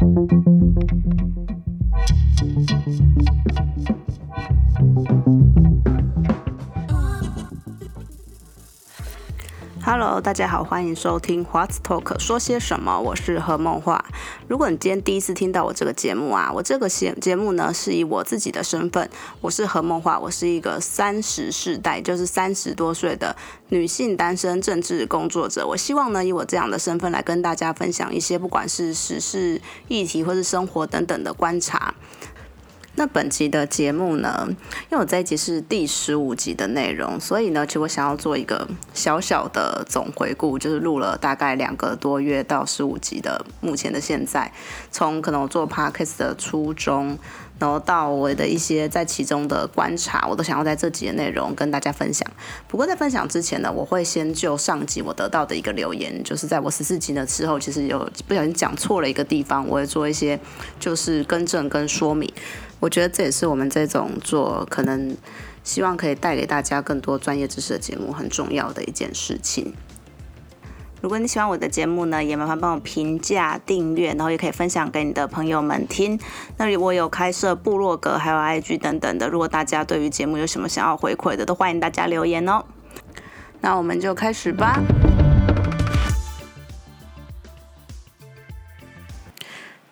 thank you Hello，大家好，欢迎收听 What's Talk 说些什么？我是何梦画。如果你今天第一次听到我这个节目啊，我这个节节目呢是以我自己的身份，我是何梦画，我是一个三十世代，就是三十多岁的女性单身政治工作者。我希望呢以我这样的身份来跟大家分享一些不管是时事议题或是生活等等的观察。那本集的节目呢，因为我这一集是第十五集的内容，所以呢，其实我想要做一个小小的总回顾，就是录了大概两个多月到十五集的目前的现在，从可能我做 podcast 的初衷，然后到我的一些在其中的观察，我都想要在这集的内容跟大家分享。不过在分享之前呢，我会先就上集我得到的一个留言，就是在我十四集的时候，其实有不小心讲错了一个地方，我会做一些就是更正跟说明。我觉得这也是我们这种做可能希望可以带给大家更多专业知识的节目很重要的一件事情。如果你喜欢我的节目呢，也麻烦帮我评价、订阅，然后也可以分享给你的朋友们听。那里我有开设部落格，还有 IG 等等的。如果大家对于节目有什么想要回馈的，都欢迎大家留言哦。那我们就开始吧。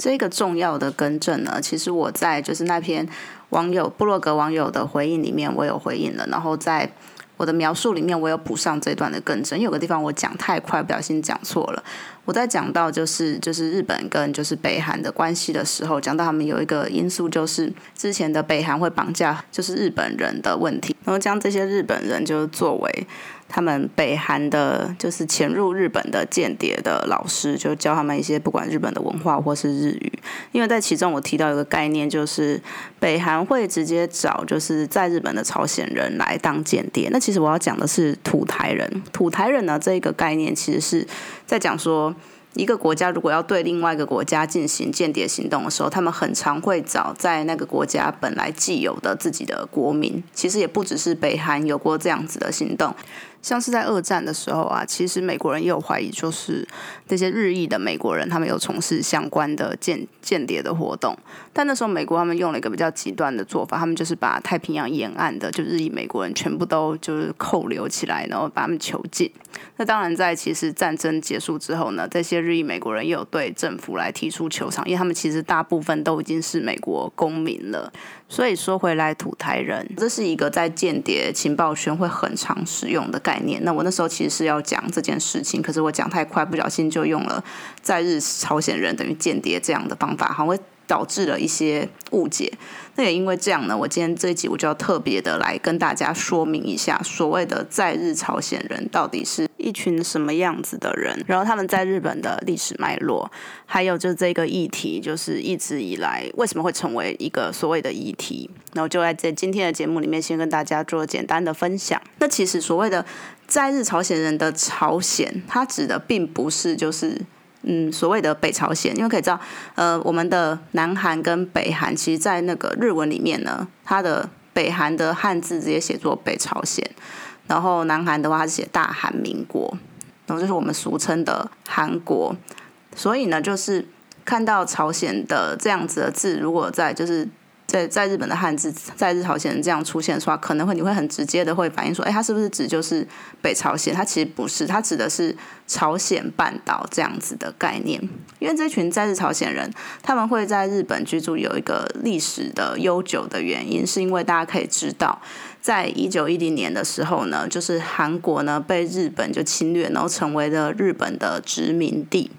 这个重要的更正呢，其实我在就是那篇网友布洛格网友的回应里面，我有回应了，然后在我的描述里面，我有补上这段的更正。有个地方我讲太快，不小心讲错了。我在讲到就是就是日本跟就是北韩的关系的时候，讲到他们有一个因素，就是之前的北韩会绑架就是日本人的问题，然后将这些日本人就作为。他们北韩的，就是潜入日本的间谍的老师，就教他们一些不管日本的文化或是日语。因为在其中我提到一个概念，就是北韩会直接找就是在日本的朝鲜人来当间谍。那其实我要讲的是土台人。土台人呢，这一个概念其实是在讲说。一个国家如果要对另外一个国家进行间谍行动的时候，他们很常会找在那个国家本来既有的自己的国民。其实也不只是北韩有过这样子的行动。像是在二战的时候啊，其实美国人也有怀疑，就是这些日裔的美国人，他们有从事相关的间间谍的活动。但那时候美国他们用了一个比较极端的做法，他们就是把太平洋沿岸的就日裔美国人全部都就是扣留起来，然后把他们囚禁。那当然，在其实战争结束之后呢，这些日裔美国人也有对政府来提出求偿，因为他们其实大部分都已经是美国公民了。所以说回来，土台人这是一个在间谍情报圈会很常使用的概念。那我那时候其实是要讲这件事情，可是我讲太快，不小心就用了在日朝鲜人等于间谍这样的方法，好会导致了一些误解。那也因为这样呢，我今天这一集我就要特别的来跟大家说明一下，所谓的在日朝鲜人到底是一群什么样子的人，然后他们在日本的历史脉络，还有就是这个议题，就是一直以来为什么会成为一个所谓的议题，然后就在这今天的节目里面先跟大家做简单的分享。那其实所谓的在日朝鲜人的朝鲜，它指的并不是就是。嗯，所谓的北朝鲜，因为可以知道，呃，我们的南韩跟北韩，其实，在那个日文里面呢，它的北韩的汉字直接写作北朝鲜，然后南韩的话是写大韩民国，然后就是我们俗称的韩国。所以呢，就是看到朝鲜的这样子的字，如果在就是。在在日本的汉字在日朝鲜这样出现的话，可能会你会很直接的会反映说，哎，它是不是指就是北朝鲜？它其实不是，它指的是朝鲜半岛这样子的概念。因为这群在日朝鲜人，他们会在日本居住有一个历史的悠久的原因，是因为大家可以知道，在一九一零年的时候呢，就是韩国呢被日本就侵略，然后成为了日本的殖民地。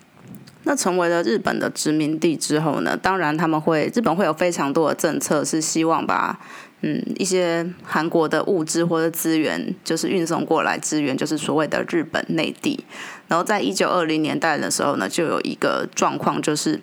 那成为了日本的殖民地之后呢，当然他们会日本会有非常多的政策，是希望把嗯一些韩国的物资或者资源，就是运送过来支援，就是所谓的日本内地。然后在一九二零年代的时候呢，就有一个状况就是。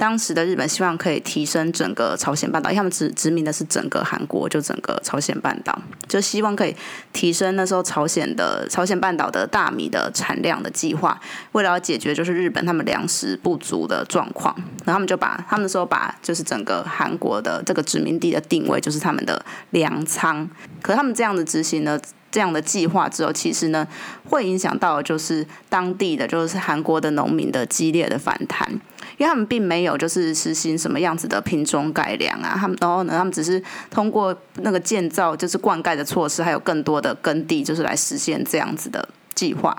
当时的日本希望可以提升整个朝鲜半岛，因为他们殖殖民的是整个韩国，就整个朝鲜半岛，就希望可以提升那时候朝鲜的朝鲜半岛的大米的产量的计划，为了要解决就是日本他们粮食不足的状况，然后他们就把他们说把就是整个韩国的这个殖民地的定位就是他们的粮仓，可他们这样的执行呢，这样的计划之后，其实呢会影响到就是当地的就是韩国的农民的激烈的反弹。因为他们并没有就是实行什么样子的品种改良啊，他们然后呢，他们只是通过那个建造就是灌溉的措施，还有更多的耕地，就是来实现这样子的计划。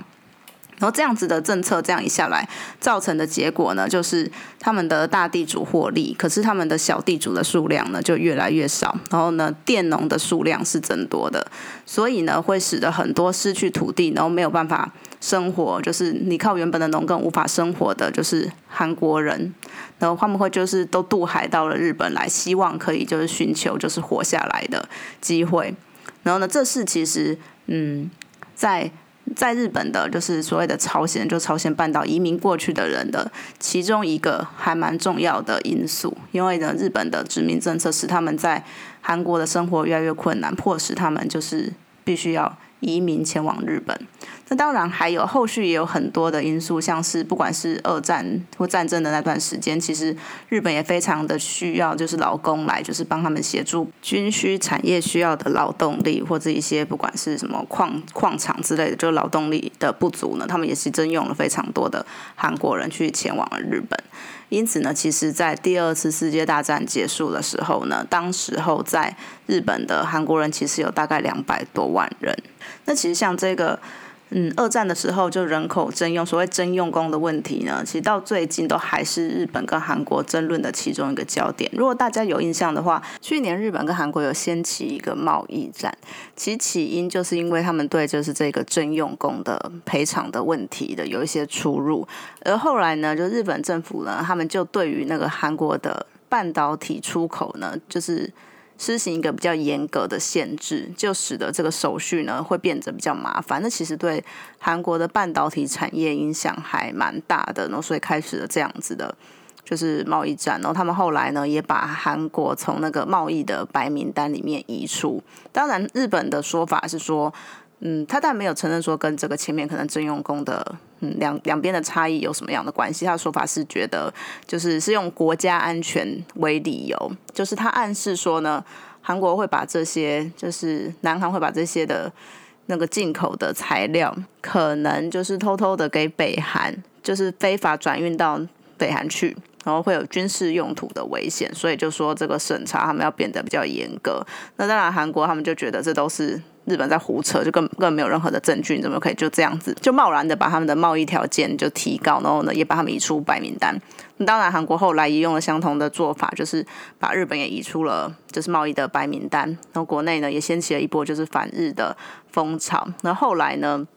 然后这样子的政策这样一下来，造成的结果呢，就是他们的大地主获利，可是他们的小地主的数量呢就越来越少。然后呢，佃农的数量是增多的，所以呢，会使得很多失去土地，然后没有办法生活，就是你靠原本的农耕无法生活的，就是韩国人，然后他们会就是都渡海到了日本来，希望可以就是寻求就是活下来的机会。然后呢，这是其实嗯在。在日本的，就是所谓的朝鲜，就朝鲜半岛移民过去的人的其中一个还蛮重要的因素，因为呢，日本的殖民政策使他们在韩国的生活越来越困难，迫使他们就是必须要。移民前往日本，那当然还有后续也有很多的因素，像是不管是二战或战争的那段时间，其实日本也非常的需要就是劳工来就是帮他们协助军需产业需要的劳动力，或者一些不管是什么矿矿场之类的，就劳动力的不足呢，他们也是征用了非常多的韩国人去前往了日本。因此呢，其实，在第二次世界大战结束的时候呢，当时候在日本的韩国人其实有大概两百多万人。那其实像这个。嗯，二战的时候就人口征用，所谓征用工的问题呢，其实到最近都还是日本跟韩国争论的其中一个焦点。如果大家有印象的话，去年日本跟韩国有掀起一个贸易战，其起因就是因为他们对就是这个征用工的赔偿的问题的有一些出入，而后来呢，就日本政府呢，他们就对于那个韩国的半导体出口呢，就是。施行一个比较严格的限制，就使得这个手续呢会变得比较麻烦。那其实对韩国的半导体产业影响还蛮大的，然后所以开始了这样子的，就是贸易战。然后他们后来呢也把韩国从那个贸易的白名单里面移出。当然，日本的说法是说。嗯，他但没有承认说跟这个前面可能征用工的嗯两两边的差异有什么样的关系。他的说法是觉得就是是用国家安全为理由，就是他暗示说呢，韩国会把这些就是南韩会把这些的那个进口的材料，可能就是偷偷的给北韩，就是非法转运到北韩去，然后会有军事用途的危险，所以就说这个审查他们要变得比较严格。那当然韩国他们就觉得这都是。日本在胡扯，就根根本没有任何的证据，你怎么可以就这样子就贸然的把他们的贸易条件就提高，然后呢也把他们移出白名单？当然，韩国后来也用了相同的做法，就是把日本也移出了就是贸易的白名单。然后国内呢也掀起了一波就是反日的风潮。那后来呢，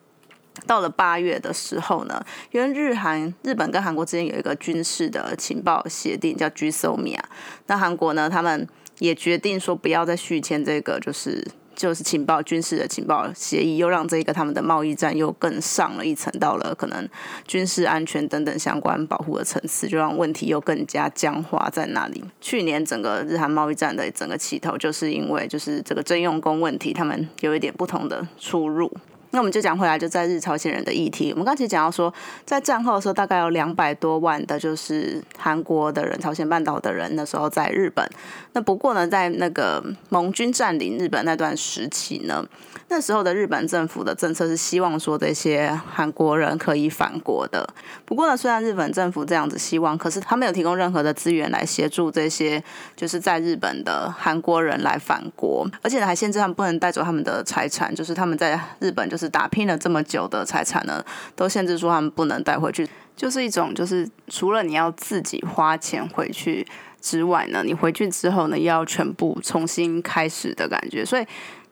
到了八月的时候呢，因为日韩日本跟韩国之间有一个军事的情报协定叫 GSOMIA，那韩国呢他们也决定说不要再续签这个就是。就是情报军事的情报协议，又让这个他们的贸易战又更上了一层，到了可能军事安全等等相关保护的层次，就让问题又更加僵化在那里。去年整个日韩贸易战的整个起头，就是因为就是这个征用工问题，他们有一点不同的出入。那我们就讲回来，就在日朝鲜人的议题。我们刚才讲到说，在战后的时候，大概有两百多万的，就是韩国的人、朝鲜半岛的人，那时候在日本。那不过呢，在那个盟军占领日本那段时期呢。那时候的日本政府的政策是希望说这些韩国人可以返国的。不过呢，虽然日本政府这样子希望，可是他没有提供任何的资源来协助这些就是在日本的韩国人来返国，而且呢还限制他们不能带走他们的财产，就是他们在日本就是打拼了这么久的财产呢，都限制说他们不能带回去，就是一种就是除了你要自己花钱回去之外呢，你回去之后呢要全部重新开始的感觉，所以。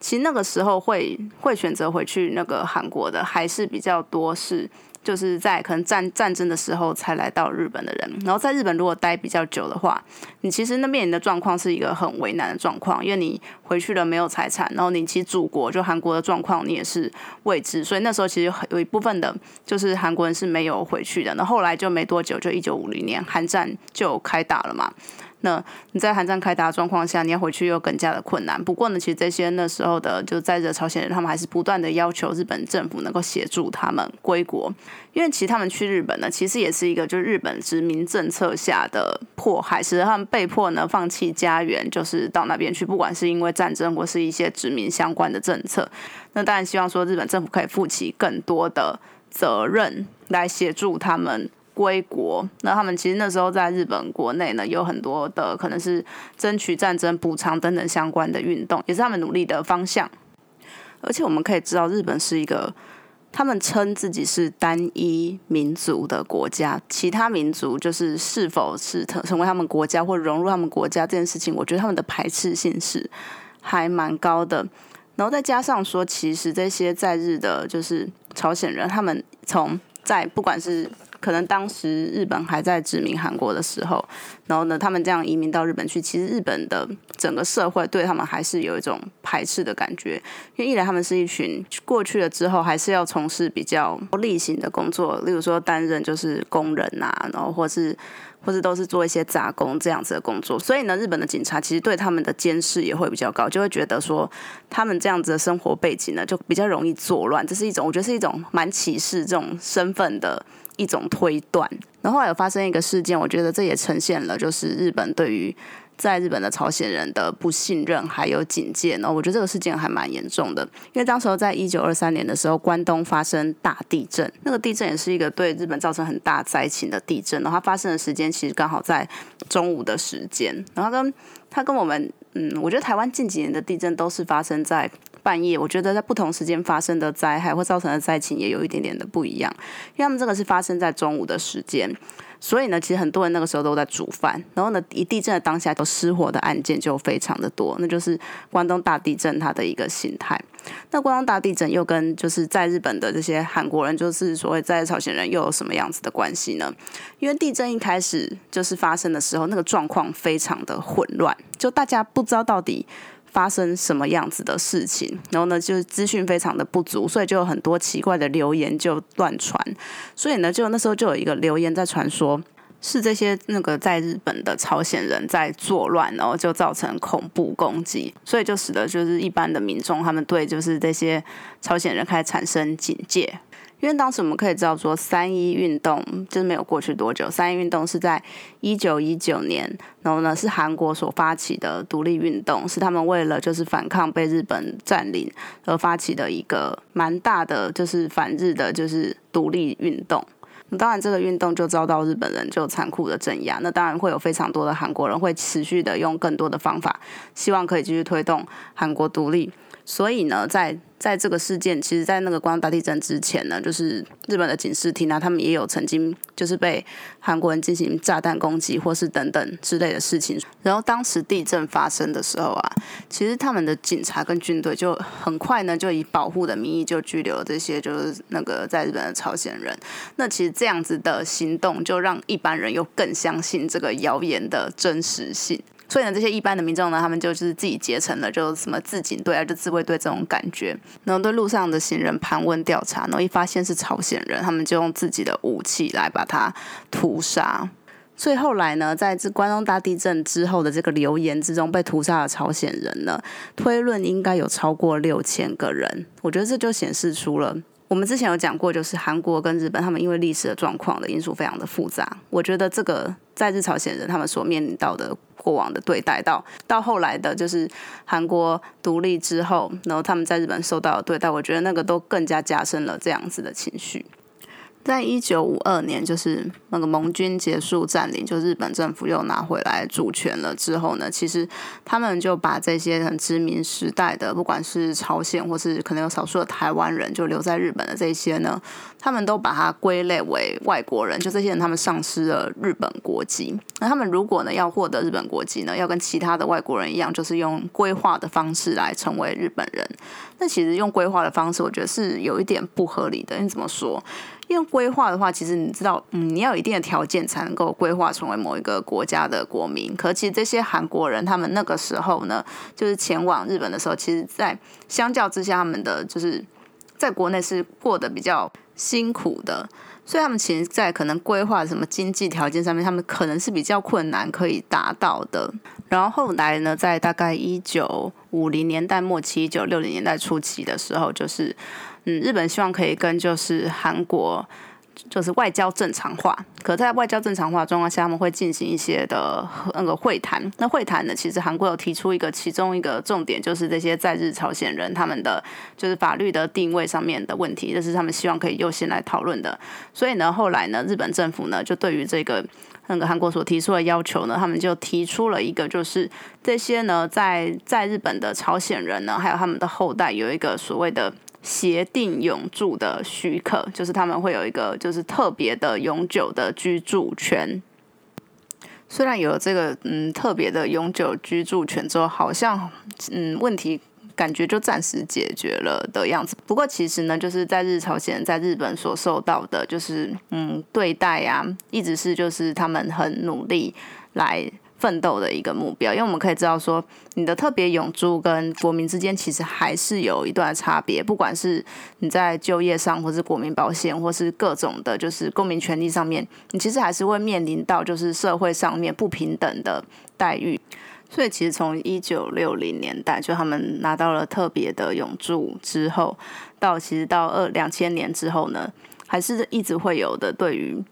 其实那个时候会会选择回去那个韩国的还是比较多，是就是在可能战战争的时候才来到日本的人。然后在日本如果待比较久的话，你其实那面临的状况是一个很为难的状况，因为你回去了没有财产，然后你其实祖国就韩国的状况你也是未知，所以那时候其实有一部分的就是韩国人是没有回去的。那后来就没多久，就一九五零年韩战就开打了嘛。那你在韩战开打的状况下，你要回去又更加的困难。不过呢，其实这些那时候的就在这朝鲜人，他们还是不断的要求日本政府能够协助他们归国，因为其实他们去日本呢，其实也是一个就是日本殖民政策下的迫害，使得他们被迫呢放弃家园，就是到那边去，不管是因为战争或是一些殖民相关的政策。那当然希望说日本政府可以负起更多的责任来协助他们。归国。那他们其实那时候在日本国内呢，有很多的可能是争取战争补偿等等相关的运动，也是他们努力的方向。而且我们可以知道，日本是一个他们称自己是单一民族的国家，其他民族就是是否是成成为他们国家或融入他们国家这件事情，我觉得他们的排斥性是还蛮高的。然后再加上说，其实这些在日的，就是朝鲜人，他们从在不管是可能当时日本还在殖民韩国的时候，然后呢，他们这样移民到日本去，其实日本的整个社会对他们还是有一种排斥的感觉，因为一来他们是一群过去了之后还是要从事比较例行的工作，例如说担任就是工人啊，然后或是。或者都是做一些杂工这样子的工作，所以呢，日本的警察其实对他们的监视也会比较高，就会觉得说他们这样子的生活背景呢，就比较容易作乱。这是一种我觉得是一种蛮歧视这种身份的一种推断。然后后来有发生一个事件，我觉得这也呈现了就是日本对于。在日本的朝鲜人的不信任还有警戒呢，我觉得这个事件还蛮严重的。因为当时候在一九二三年的时候，关东发生大地震，那个地震也是一个对日本造成很大灾情的地震。然后它发生的时间其实刚好在中午的时间，然后跟它跟我们，嗯，我觉得台湾近几年的地震都是发生在半夜。我觉得在不同时间发生的灾害或造成的灾情也有一点点的不一样，因为他们这个是发生在中午的时间。所以呢，其实很多人那个时候都在煮饭，然后呢，一地震的当下，都失火的案件就非常的多，那就是关东大地震它的一个形态。那关东大地震又跟就是在日本的这些韩国人，就是所谓在朝鲜人又有什么样子的关系呢？因为地震一开始就是发生的时候，那个状况非常的混乱，就大家不知道到底。发生什么样子的事情，然后呢，就是资讯非常的不足，所以就有很多奇怪的留言就乱传，所以呢，就那时候就有一个留言在传说，是这些那个在日本的朝鲜人在作乱，然后就造成恐怖攻击，所以就使得就是一般的民众他们对就是这些朝鲜人开始产生警戒。因为当时我们可以知道说，三一运动就是没有过去多久，三一运动是在一九一九年，然后呢是韩国所发起的独立运动，是他们为了就是反抗被日本占领而发起的一个蛮大的就是反日的就是独立运动。当然这个运动就遭到日本人就残酷的镇压，那当然会有非常多的韩国人会持续的用更多的方法，希望可以继续推动韩国独立。所以呢，在在这个事件，其实，在那个关东大地震之前呢，就是日本的警视厅啊，他们也有曾经就是被韩国人进行炸弹攻击，或是等等之类的事情。然后当时地震发生的时候啊，其实他们的警察跟军队就很快呢，就以保护的名义就拘留了这些就是那个在日本的朝鲜人。那其实这样子的行动，就让一般人又更相信这个谣言的真实性。所以呢，这些一般的民众呢，他们就是自己结成了，就什么自警队啊，就自卫队这种感觉，然后对路上的行人盘问调查，然后一发现是朝鲜人，他们就用自己的武器来把他屠杀。所以后来呢，在这关东大地震之后的这个流言之中，被屠杀的朝鲜人呢，推论应该有超过六千个人。我觉得这就显示出了。我们之前有讲过，就是韩国跟日本，他们因为历史的状况的因素非常的复杂。我觉得这个在日朝鲜人他们所面临到的过往的对待，到到后来的，就是韩国独立之后，然后他们在日本受到的对待，我觉得那个都更加加深了这样子的情绪。在一九五二年，就是那个盟军结束占领，就日本政府又拿回来主权了之后呢，其实他们就把这些很殖民时代的，不管是朝鲜或是可能有少数的台湾人，就留在日本的这些呢，他们都把它归类为外国人。就这些人，他们丧失了日本国籍。那他们如果呢要获得日本国籍呢，要跟其他的外国人一样，就是用规划的方式来成为日本人。那其实用规划的方式，我觉得是有一点不合理的。你怎么说？用规划的话，其实你知道，嗯，你要有一定的条件才能够规划成为某一个国家的国民。可其实这些韩国人，他们那个时候呢，就是前往日本的时候，其实，在相较之下，他们的就是在国内是过得比较辛苦的，所以他们其实，在可能规划什么经济条件上面，他们可能是比较困难可以达到的。然后后来呢，在大概一九五零年代末期、一九六零年代初期的时候，就是。嗯，日本希望可以跟就是韩国就是外交正常化，可在外交正常化状况下，他们会进行一些的那个会谈。那会谈呢，其实韩国有提出一个其中一个重点，就是这些在日朝鲜人他们的就是法律的定位上面的问题，这是他们希望可以优先来讨论的。所以呢，后来呢，日本政府呢就对于这个那个韩国所提出的要求呢，他们就提出了一个，就是这些呢在在日本的朝鲜人呢，还有他们的后代有一个所谓的。协定永住的许可，就是他们会有一个就是特别的永久的居住权。虽然有了这个嗯特别的永久居住权之后，好像嗯问题感觉就暂时解决了的样子。不过其实呢，就是在日朝鲜在日本所受到的，就是嗯对待呀，一直是就是他们很努力来。奋斗的一个目标，因为我们可以知道说，你的特别永驻跟国民之间其实还是有一段差别，不管是你在就业上，或是国民保险，或是各种的，就是公民权利上面，你其实还是会面临到就是社会上面不平等的待遇。所以其实从一九六零年代就他们拿到了特别的永驻之后，到其实到二两千年之后呢，还是一直会有的对于。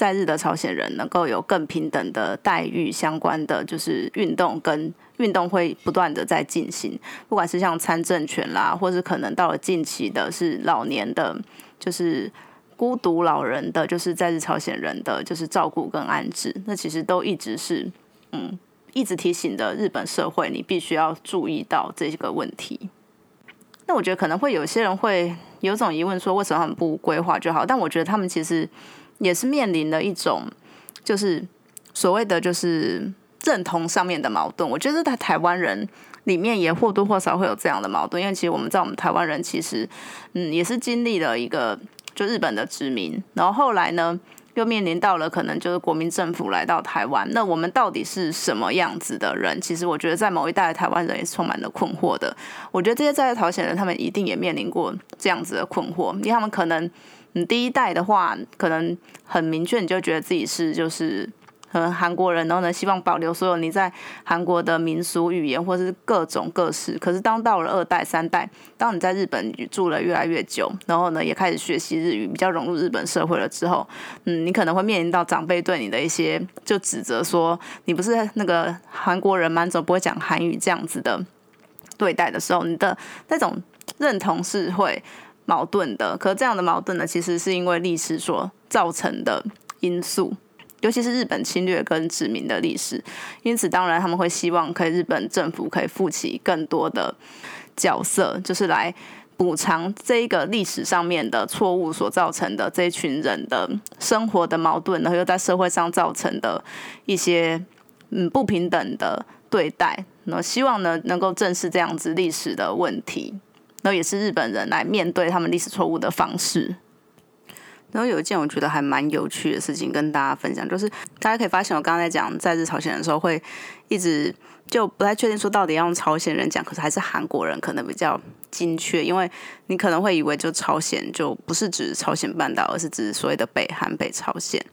在日的朝鲜人能够有更平等的待遇，相关的就是运动跟运动会不断的在进行，不管是像参政权啦，或是可能到了近期的是老年的，就是孤独老人的，就是在日朝鲜人的就是照顾跟安置，那其实都一直是嗯一直提醒的日本社会，你必须要注意到这个问题。那我觉得可能会有些人会有种疑问，说为什么他们不规划就好？但我觉得他们其实。也是面临了一种，就是所谓的就是认同上面的矛盾。我觉得在台湾人里面也或多或少会有这样的矛盾，因为其实我们在我们台湾人其实，嗯，也是经历了一个就日本的殖民，然后后来呢又面临到了可能就是国民政府来到台湾，那我们到底是什么样子的人？其实我觉得在某一代的台湾人也是充满了困惑的。我觉得这些在朝鲜人他们一定也面临过这样子的困惑，因为他们可能。你第一代的话，可能很明确，你就觉得自己是就是可能韩国人，然后呢，希望保留所有你在韩国的民俗语言或者是各种各式。可是当到了二代、三代，当你在日本住了越来越久，然后呢，也开始学习日语，比较融入日本社会了之后，嗯，你可能会面临到长辈对你的一些就指责，说你不是那个韩国人吗？怎么不会讲韩语？这样子的对待的时候，你的那种认同是会。矛盾的，可这样的矛盾呢，其实是因为历史所造成的因素，尤其是日本侵略跟殖民的历史。因此，当然他们会希望可以日本政府可以负起更多的角色，就是来补偿这一个历史上面的错误所造成的这一群人的生活的矛盾，然后又在社会上造成的一些嗯不平等的对待。那希望呢能够正视这样子历史的问题。那也是日本人来面对他们历史错误的方式。然后有一件我觉得还蛮有趣的事情跟大家分享，就是大家可以发现，我刚刚在讲在日朝鲜的时候，会一直就不太确定说到底要用朝鲜人讲，可是还是韩国人可能比较精确，因为你可能会以为就朝鲜就不是指朝鲜半岛，而是指所谓的北韩、北朝鲜。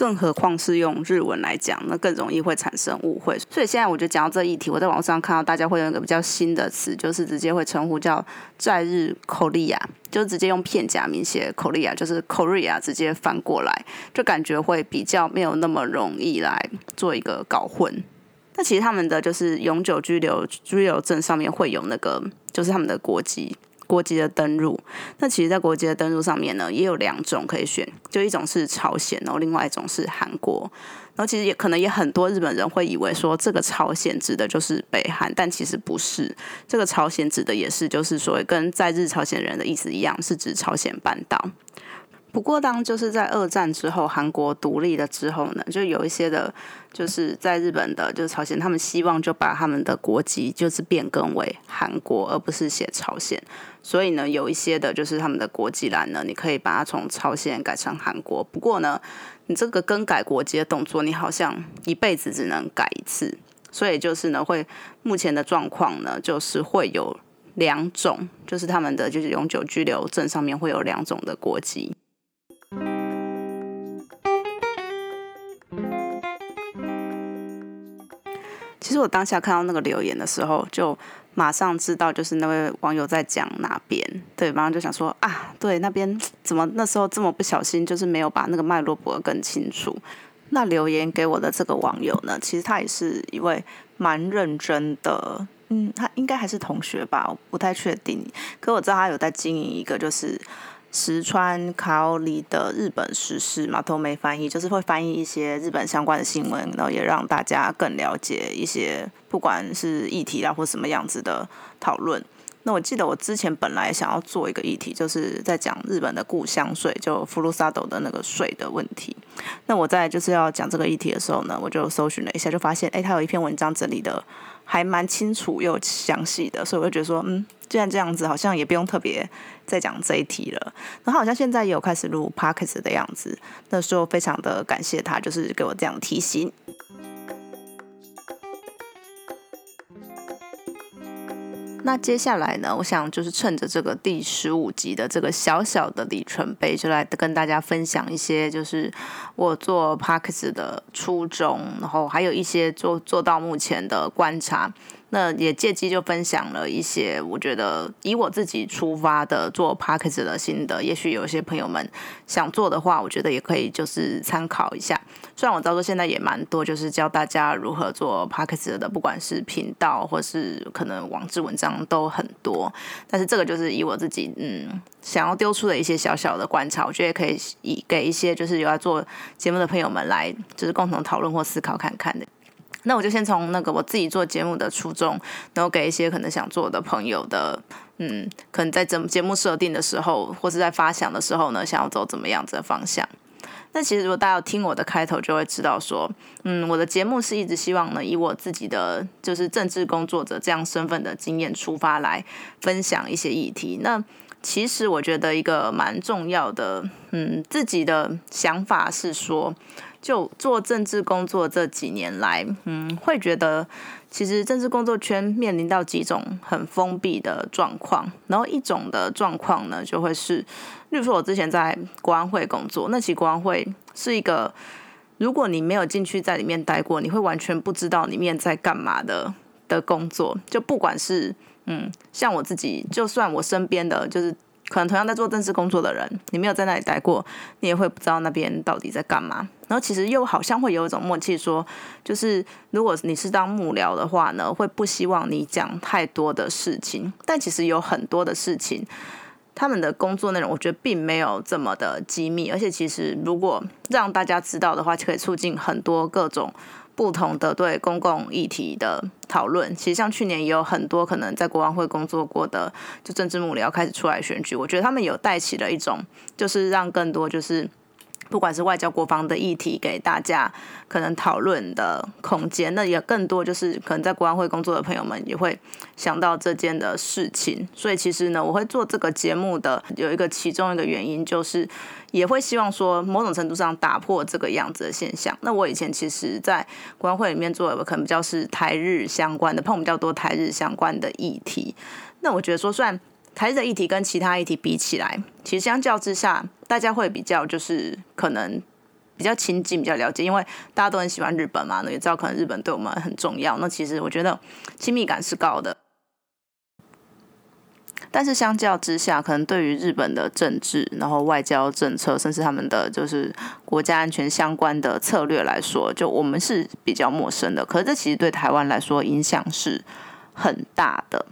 更何况是用日文来讲，那更容易会产生误会。所以现在我就讲到这议题，我在网上看到大家会用一个比较新的词，就是直接会称呼叫在日 Korea，就直接用片假名写 Korea，就是 Korea 直接翻过来，就感觉会比较没有那么容易来做一个搞混。那其实他们的就是永久居留居留证上面会有那个，就是他们的国籍。国籍的登入，那其实，在国籍的登入上面呢，也有两种可以选，就一种是朝鲜，然后另外一种是韩国。然后其实也可能也很多日本人会以为说，这个朝鲜指的就是北韩，但其实不是。这个朝鲜指的也是，就是所谓跟在日朝鲜人的意思一样，是指朝鲜半岛。不过，当就是在二战之后，韩国独立了之后呢，就有一些的，就是在日本的，就是朝鲜，他们希望就把他们的国籍就是变更为韩国，而不是写朝鲜。所以呢，有一些的，就是他们的国籍栏呢，你可以把它从朝鲜改成韩国。不过呢，你这个更改国籍的动作，你好像一辈子只能改一次。所以就是呢，会目前的状况呢，就是会有两种，就是他们的就是永久居留证上面会有两种的国籍。其实我当下看到那个留言的时候，就马上知道就是那位网友在讲哪边，对，马上就想说啊，对，那边怎么那时候这么不小心，就是没有把那个脉络播得更清楚。那留言给我的这个网友呢，其实他也是一位蛮认真的，嗯，他应该还是同学吧，我不太确定。可我知道他有在经营一个就是石川卡奥里的日本时事嘛，都没翻译，就是会翻译一些日本相关的新闻，然后也让大家更了解一些不管是议题啦或什么样子的讨论。那我记得我之前本来想要做一个议题，就是在讲日本的故乡税，就福禄萨斗的那个税的问题。那我在就是要讲这个议题的时候呢，我就搜寻了一下，就发现哎，他有一篇文章整理的还蛮清楚又详细的，所以我就觉得说，嗯，既然这样子，好像也不用特别再讲这一题了。然后好像现在也有开始录 p o c k e t 的样子，那时候非常的感谢他，就是给我这样提醒。那接下来呢？我想就是趁着这个第十五集的这个小小的里程碑，就来跟大家分享一些，就是我做 p a r k s 的初衷，然后还有一些做做到目前的观察。那也借机就分享了一些，我觉得以我自己出发的做 p a r k s 的心得，也许有些朋友们想做的话，我觉得也可以就是参考一下。虽然我知道说现在也蛮多，就是教大家如何做 p a r k s 的，不管是频道或是可能网志文章都很多，但是这个就是以我自己嗯想要丢出的一些小小的观察，我觉得也可以以给一些就是有要做节目的朋友们来就是共同讨论或思考看看的。那我就先从那个我自己做节目的初衷，然后给一些可能想做的朋友的，嗯，可能在节节目设定的时候，或是在发想的时候呢，想要走怎么样子的方向。那其实如果大家听我的开头，就会知道说，嗯，我的节目是一直希望呢，以我自己的就是政治工作者这样身份的经验出发来分享一些议题。那其实我觉得一个蛮重要的，嗯，自己的想法是说。就做政治工作这几年来，嗯，会觉得其实政治工作圈面临到几种很封闭的状况，然后一种的状况呢，就会是，例如说我之前在国安会工作，那其实国安会是一个，如果你没有进去在里面待过，你会完全不知道里面在干嘛的的工作，就不管是嗯，像我自己，就算我身边的就是。可能同样在做政治工作的人，你没有在那里待过，你也会不知道那边到底在干嘛。然后其实又好像会有一种默契，说就是如果你是当幕僚的话呢，会不希望你讲太多的事情。但其实有很多的事情，他们的工作内容我觉得并没有这么的机密，而且其实如果让大家知道的话，就可以促进很多各种。不同的对公共议题的讨论，其实像去年也有很多可能在国王会工作过的，就政治幕僚开始出来选举，我觉得他们有带起了一种，就是让更多就是。不管是外交国防的议题，给大家可能讨论的空间，那也更多就是可能在国安会工作的朋友们也会想到这件的事情。所以其实呢，我会做这个节目的有一个其中一个原因，就是也会希望说某种程度上打破这个样子的现象。那我以前其实，在国安会里面做的可能比较是台日相关的，碰比较多台日相关的议题。那我觉得说，虽然台日的议题跟其他议题比起来，其实相较之下，大家会比较就是可能比较亲近、比较了解，因为大家都很喜欢日本嘛，那也知道可能日本对我们很重要。那其实我觉得亲密感是高的，但是相较之下，可能对于日本的政治、然后外交政策，甚至他们的就是国家安全相关的策略来说，就我们是比较陌生的。可是这其实对台湾来说影响是很大的。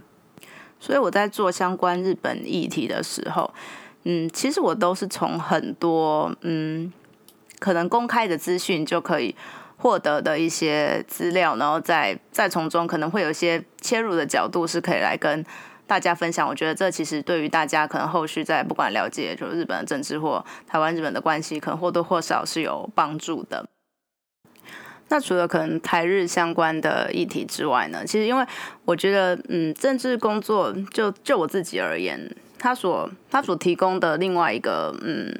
所以我在做相关日本议题的时候，嗯，其实我都是从很多嗯可能公开的资讯就可以获得的一些资料，然后再再从中可能会有一些切入的角度是可以来跟大家分享。我觉得这其实对于大家可能后续在不管了解就日本的政治或台湾日本的关系，可能或多或少是有帮助的。那除了可能台日相关的议题之外呢，其实因为我觉得，嗯，政治工作就就我自己而言，他所他所提供的另外一个嗯。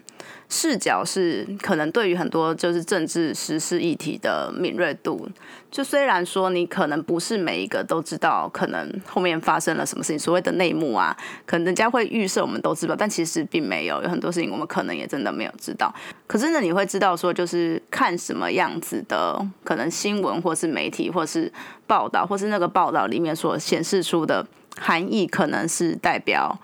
视角是可能对于很多就是政治时事议题的敏锐度，就虽然说你可能不是每一个都知道，可能后面发生了什么事情，所谓的内幕啊，可能人家会预设我们都知道，但其实并没有，有很多事情我们可能也真的没有知道。可是呢，你会知道说，就是看什么样子的可能新闻，或是媒体，或是报道，或是那个报道里面所显示出的含义，可能是代表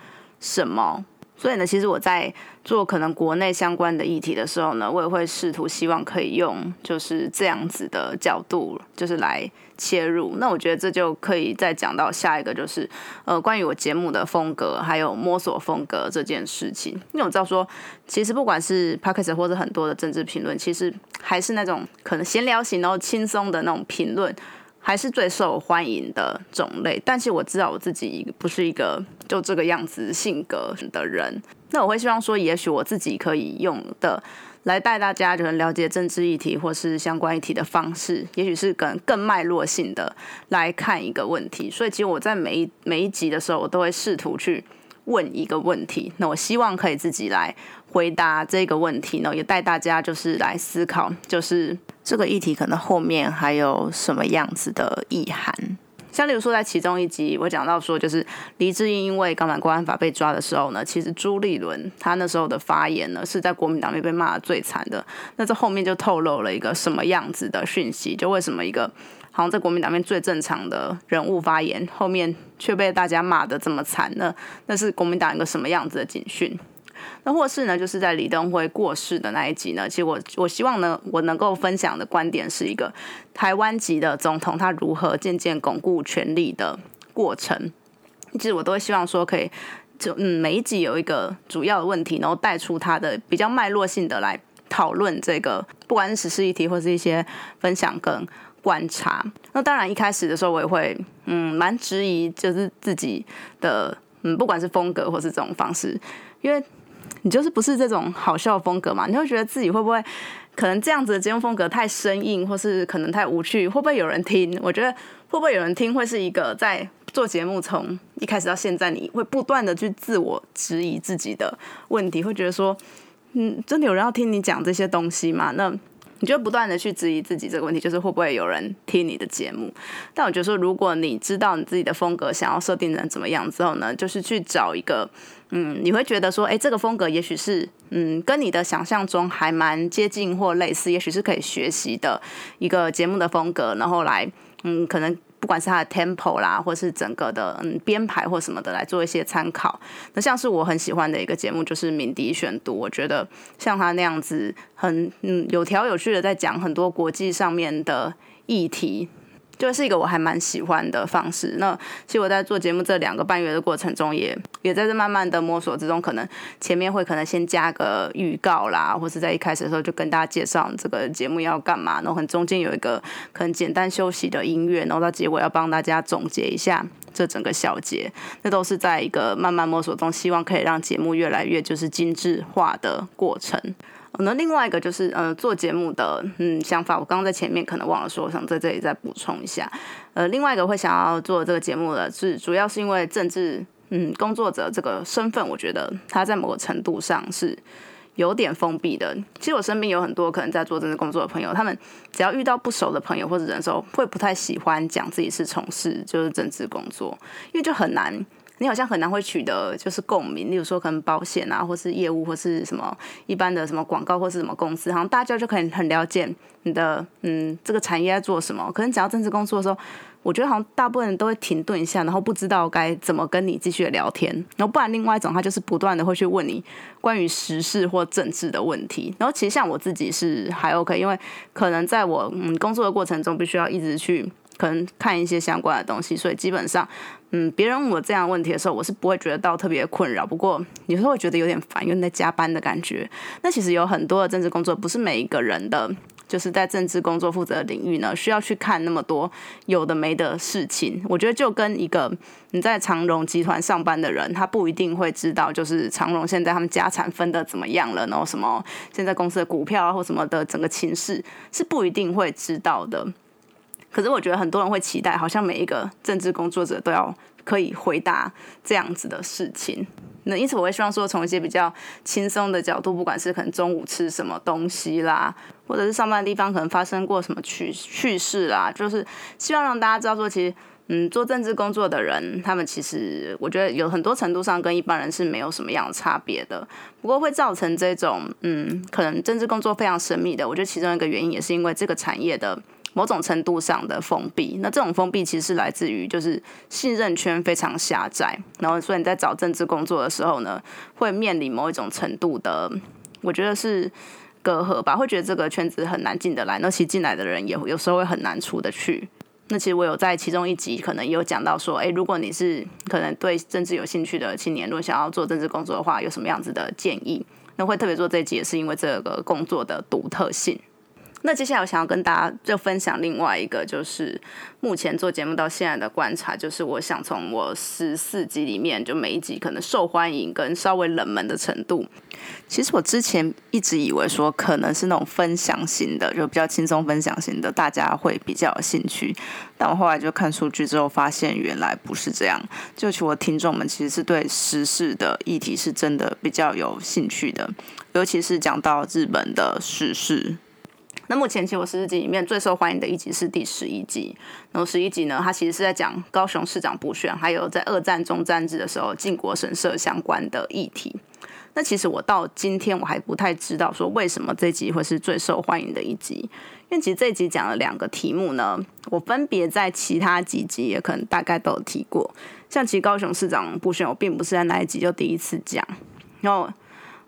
什么。所以呢，其实我在做可能国内相关的议题的时候呢，我也会试图希望可以用就是这样子的角度，就是来切入。那我觉得这就可以再讲到下一个，就是呃，关于我节目的风格，还有摸索风格这件事情。因为我知道说，其实不管是 p o d c a s t 或者很多的政治评论，其实还是那种可能闲聊型然后轻松的那种评论。还是最受欢迎的种类，但是我知道我自己不是一个就这个样子性格的人，那我会希望说，也许我自己可以用的来带大家，就是了解政治议题或是相关议题的方式，也许是更更脉络性的来看一个问题。所以，其实我在每一每一集的时候，我都会试图去问一个问题，那我希望可以自己来回答这个问题呢，也带大家就是来思考，就是。这个议题可能后面还有什么样子的意涵？像例如说，在其中一集我讲到说，就是黎智英因为港版国安法被抓的时候呢，其实朱立伦他那时候的发言呢，是在国民党面被骂的最惨的。那这后面就透露了一个什么样子的讯息？就为什么一个好像在国民党面最正常的人物发言，后面却被大家骂的这么惨呢？那是国民党一个什么样子的警讯？那或是呢，就是在李登辉过世的那一集呢，其实我我希望呢，我能够分享的观点是一个台湾籍的总统他如何渐渐巩固权力的过程。其实我都会希望说，可以就嗯每一集有一个主要的问题，然后带出他的比较脉络性的来讨论这个，不管是时事议题或是一些分享跟观察。那当然一开始的时候，我也会嗯蛮质疑，就是自己的嗯不管是风格或是这种方式，因为。你就是不是这种好笑风格嘛？你会觉得自己会不会可能这样子的节目风格太生硬，或是可能太无趣？会不会有人听？我觉得会不会有人听，会是一个在做节目从一开始到现在，你会不断的去自我质疑自己的问题，会觉得说，嗯，真的有人要听你讲这些东西吗？那你就不断的去质疑自己这个问题，就是会不会有人听你的节目？但我觉得说，如果你知道你自己的风格想要设定成怎么样之后呢，就是去找一个。嗯，你会觉得说，哎，这个风格也许是，嗯，跟你的想象中还蛮接近或类似，也许是可以学习的一个节目的风格，然后来，嗯，可能不管是它的 tempo 啦，或是整个的嗯编排或什么的来做一些参考。那像是我很喜欢的一个节目，就是鸣笛选读，我觉得像他那样子，很嗯有条有序的在讲很多国际上面的议题。就是一个我还蛮喜欢的方式。那其实我在做节目这两个半月的过程中，也也在这慢慢的摸索之中。可能前面会可能先加个预告啦，或是在一开始的时候就跟大家介绍这个节目要干嘛。然后很中间有一个可能简单休息的音乐，然后到结尾要帮大家总结一下这整个小节。那都是在一个慢慢摸索中，希望可以让节目越来越就是精致化的过程。那另外一个就是，呃，做节目的嗯想法，我刚刚在前面可能忘了说，我想在这里再补充一下。呃，另外一个会想要做这个节目的，是主要是因为政治嗯工作者这个身份，我觉得他在某个程度上是有点封闭的。其实我身边有很多可能在做政治工作的朋友，他们只要遇到不熟的朋友或者人的时候，会不太喜欢讲自己是从事就是政治工作，因为就很难。你好像很难会取得就是共鸣，例如说可能保险啊，或是业务，或是什么一般的什么广告，或是什么公司，好像大家就可以很了解你的嗯这个产业在做什么。可能讲到政治工作的时候，我觉得好像大部分人都会停顿一下，然后不知道该怎么跟你继续聊天。然后不然另外一种，他就是不断的会去问你关于时事或政治的问题。然后其实像我自己是还 OK，因为可能在我嗯工作的过程中，必须要一直去。可能看一些相关的东西，所以基本上，嗯，别人问我这样问题的时候，我是不会觉得到特别困扰。不过有时候会觉得有点烦，因为在加班的感觉。那其实有很多的政治工作，不是每一个人的，就是在政治工作负责的领域呢，需要去看那么多有的没的事情。我觉得就跟一个你在长荣集团上班的人，他不一定会知道，就是长荣现在他们家产分的怎么样了，然后什么现在公司的股票啊或什么的整个情势是不一定会知道的。可是我觉得很多人会期待，好像每一个政治工作者都要可以回答这样子的事情。那因此我会希望说，从一些比较轻松的角度，不管是可能中午吃什么东西啦，或者是上班的地方可能发生过什么趣趣事啦，就是希望让大家知道说，其实嗯，做政治工作的人，他们其实我觉得有很多程度上跟一般人是没有什么样的差别的。不过会造成这种嗯，可能政治工作非常神秘的，我觉得其中一个原因也是因为这个产业的。某种程度上的封闭，那这种封闭其实是来自于就是信任圈非常狭窄，然后所以你在找政治工作的时候呢，会面临某一种程度的，我觉得是隔阂吧，会觉得这个圈子很难进得来，那其实进来的人也有时候会很难出得去。那其实我有在其中一集可能有讲到说，诶，如果你是可能对政治有兴趣的青年，如果想要做政治工作的话，有什么样子的建议？那会特别做这一集，也是因为这个工作的独特性。那接下来我想要跟大家就分享另外一个，就是目前做节目到现在的观察，就是我想从我十四集里面，就每一集可能受欢迎跟稍微冷门的程度。其实我之前一直以为说可能是那种分享型的，就比较轻松分享型的，大家会比较有兴趣。但我后来就看数据之后，发现原来不是这样。就其实我听众们其实是对时事的议题是真的比较有兴趣的，尤其是讲到日本的时事。那目前其实我十四集里面最受欢迎的一集是第十一集，然后十一集呢，它其实是在讲高雄市长补选，还有在二战中战日的时候靖国神社相关的议题。那其实我到今天我还不太知道说为什么这集会是最受欢迎的一集，因为其实这集讲了两个题目呢，我分别在其他几集也可能大概都有提过，像其实高雄市长补选，我并不是在那一集就第一次讲，然后。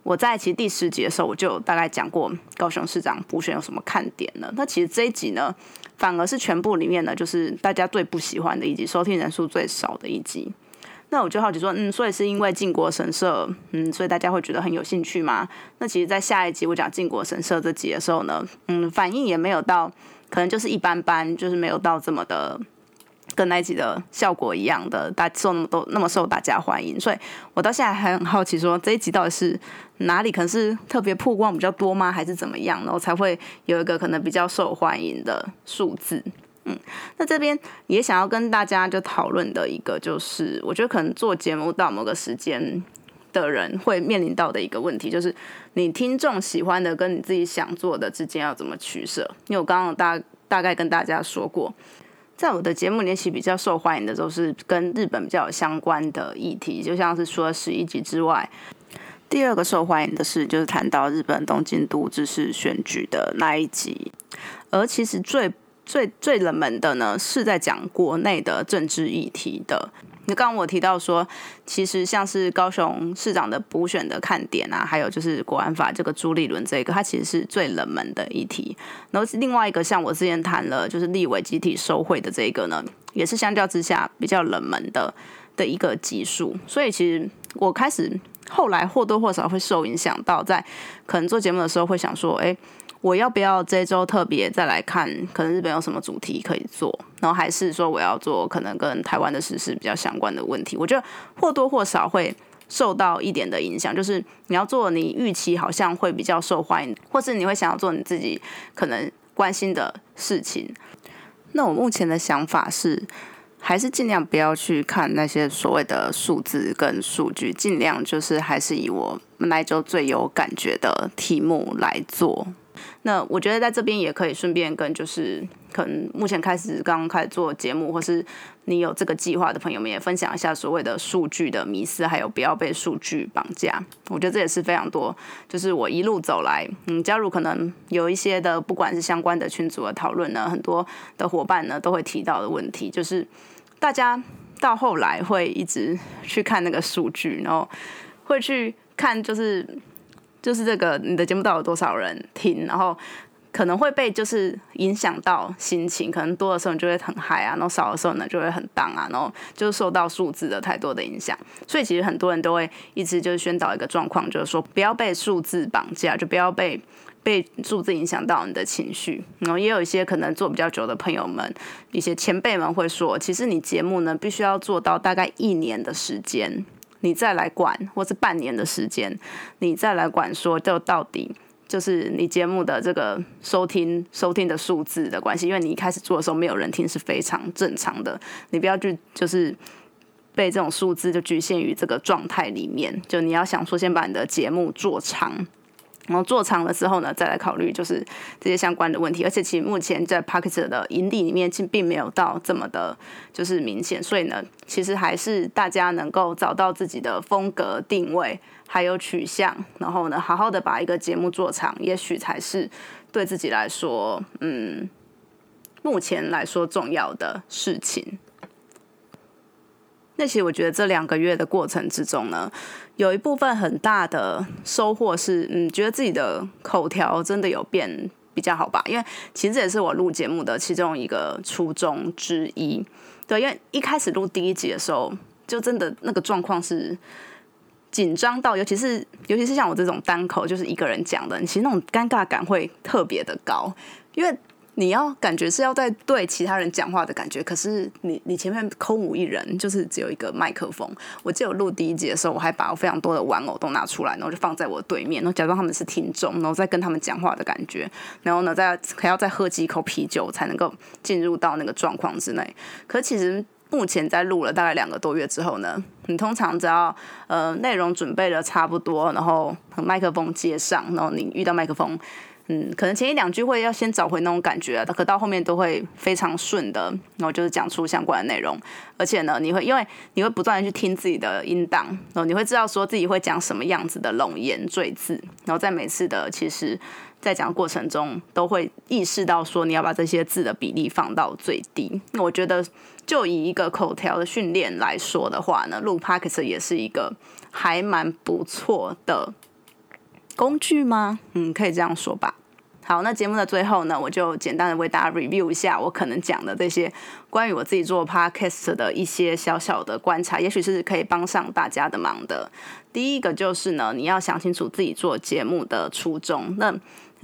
我在其实第十集的时候，我就大概讲过高雄市长补选有什么看点了。那其实这一集呢，反而是全部里面呢，就是大家最不喜欢的一集，收听人数最少的一集。那我就好奇说，嗯，所以是因为靖国神社，嗯，所以大家会觉得很有兴趣吗？那其实，在下一集我讲靖国神社这集的时候呢，嗯，反应也没有到，可能就是一般般，就是没有到这么的。跟那集的效果一样的，大受那么多那么受大家欢迎，所以我到现在还很好奇，说这一集到底是哪里可能是特别曝光比较多吗，还是怎么样，然后才会有一个可能比较受欢迎的数字？嗯，那这边也想要跟大家就讨论的一个，就是我觉得可能做节目到某个时间的人会面临到的一个问题，就是你听众喜欢的跟你自己想做的之间要怎么取舍？因为我刚刚大大概跟大家说过。在我的节目里，其实比较受欢迎的都是跟日本比较有相关的议题，就像是除了十一集之外，第二个受欢迎的是就是谈到日本东京都知事选举的那一集，而其实最最最冷门的呢，是在讲国内的政治议题的。那刚刚我提到说，其实像是高雄市长的补选的看点啊，还有就是国安法这个朱立伦这个，它其实是最冷门的议题。然后另外一个像我之前谈了，就是立委集体收贿的这个呢，也是相较之下比较冷门的的一个集数。所以其实我开始后来或多或少会受影响到，在可能做节目的时候会想说，哎。我要不要这周特别再来看？可能日本有什么主题可以做？然后还是说我要做可能跟台湾的时事比较相关的问题？我觉得或多或少会受到一点的影响。就是你要做你预期好像会比较受欢迎，或是你会想要做你自己可能关心的事情。那我目前的想法是，还是尽量不要去看那些所谓的数字跟数据，尽量就是还是以我那周最有感觉的题目来做。那我觉得在这边也可以顺便跟就是可能目前开始刚刚开始做节目，或是你有这个计划的朋友们也分享一下所谓的数据的迷思，还有不要被数据绑架。我觉得这也是非常多，就是我一路走来，嗯，加入可能有一些的不管是相关的群组的讨论呢，很多的伙伴呢都会提到的问题，就是大家到后来会一直去看那个数据，然后会去看就是。就是这个，你的节目到底有多少人听，然后可能会被就是影响到心情，可能多的时候你就会很嗨啊，然后少的时候呢就会很荡啊，然后就是受到数字的太多的影响，所以其实很多人都会一直就是宣导一个状况，就是说不要被数字绑架，就不要被被数字影响到你的情绪。然后也有一些可能做比较久的朋友们，一些前辈们会说，其实你节目呢必须要做到大概一年的时间。你再来管，或是半年的时间，你再来管，说就到底就是你节目的这个收听收听的数字的关系，因为你一开始做的时候没有人听是非常正常的，你不要去就是被这种数字就局限于这个状态里面，就你要想说先把你的节目做长。然后做长了之后呢，再来考虑就是这些相关的问题。而且其实目前在 p a c k e t 的营地里面，其实并没有到这么的，就是明显。所以呢，其实还是大家能够找到自己的风格定位，还有取向，然后呢，好好的把一个节目做长，也许才是对自己来说，嗯，目前来说重要的事情。那其实我觉得这两个月的过程之中呢，有一部分很大的收获是，嗯，觉得自己的口条真的有变比较好吧。因为其实这也是我录节目的其中一个初衷之一。对，因为一开始录第一集的时候，就真的那个状况是紧张到，尤其是尤其是像我这种单口就是一个人讲的，其实那种尴尬感会特别的高，因为。你要感觉是要在对其他人讲话的感觉，可是你你前面空无一人，就是只有一个麦克风。我记得我录第一集的时候，我还把我非常多的玩偶都拿出来，然后就放在我对面，然后假装他们是听众，然后再跟他们讲话的感觉。然后呢，再还要再喝几口啤酒才能够进入到那个状况之内。可其实目前在录了大概两个多月之后呢，你通常只要呃内容准备的差不多，然后麦克风接上，然后你遇到麦克风。嗯，可能前一两句会要先找回那种感觉，可到后面都会非常顺的，然后就是讲出相关的内容。而且呢，你会因为你会不断的去听自己的音档，然后你会知道说自己会讲什么样子的冗言赘字，然后在每次的其实，在讲过程中都会意识到说你要把这些字的比例放到最低。那我觉得就以一个口条的训练来说的话呢，录 p o c k e t 也是一个还蛮不错的。工具吗？嗯，可以这样说吧。好，那节目的最后呢，我就简单的为大家 review 一下我可能讲的这些关于我自己做 podcast 的一些小小的观察，也许是可以帮上大家的忙的。第一个就是呢，你要想清楚自己做节目的初衷。那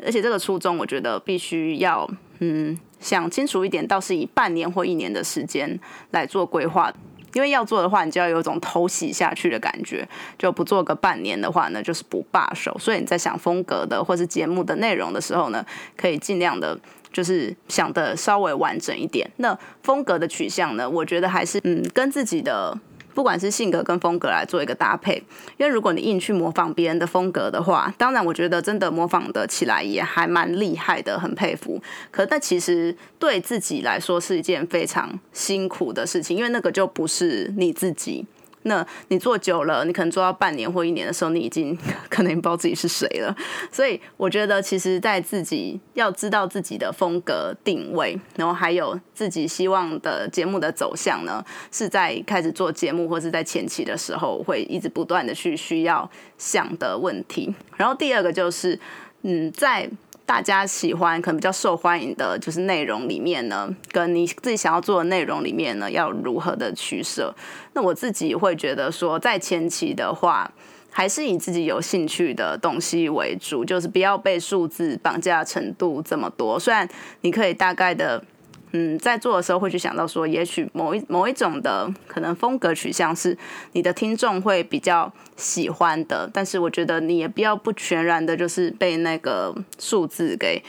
而且这个初衷，我觉得必须要嗯想清楚一点，倒是以半年或一年的时间来做规划。因为要做的话，你就要有一种偷袭下去的感觉，就不做个半年的话呢，就是不罢手。所以你在想风格的或是节目的内容的时候呢，可以尽量的，就是想的稍微完整一点。那风格的取向呢，我觉得还是嗯，跟自己的。不管是性格跟风格来做一个搭配，因为如果你硬去模仿别人的风格的话，当然我觉得真的模仿的起来也还蛮厉害的，很佩服。可但其实对自己来说是一件非常辛苦的事情，因为那个就不是你自己。那你做久了，你可能做到半年或一年的时候，你已经 可能不知道自己是谁了。所以我觉得，其实，在自己要知道自己的风格定位，然后还有自己希望的节目的走向呢，是在开始做节目或是在前期的时候，会一直不断的去需要想的问题。然后第二个就是，嗯，在。大家喜欢可能比较受欢迎的，就是内容里面呢，跟你自己想要做的内容里面呢，要如何的取舍？那我自己会觉得说，在前期的话，还是以自己有兴趣的东西为主，就是不要被数字绑架程度这么多。虽然你可以大概的。嗯，在做的时候会去想到说，也许某一某一种的可能风格取向是你的听众会比较喜欢的，但是我觉得你也不要不全然的，就是被那个数字给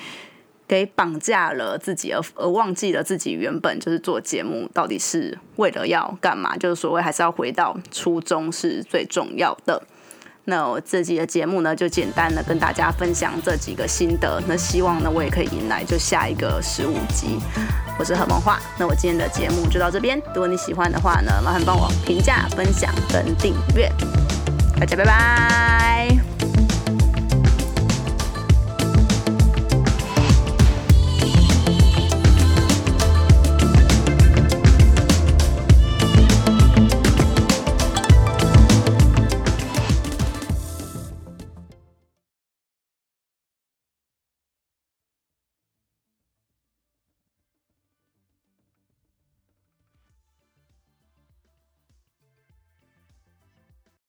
给绑架了自己，而而忘记了自己原本就是做节目到底是为了要干嘛，就是所谓还是要回到初衷是最重要的。那我这集的节目呢，就简单的跟大家分享这几个心得。那希望呢，我也可以迎来就下一个十五集。我是何梦画，那我今天的节目就到这边。如果你喜欢的话呢，麻烦帮我评价、分享跟订阅。大家拜拜。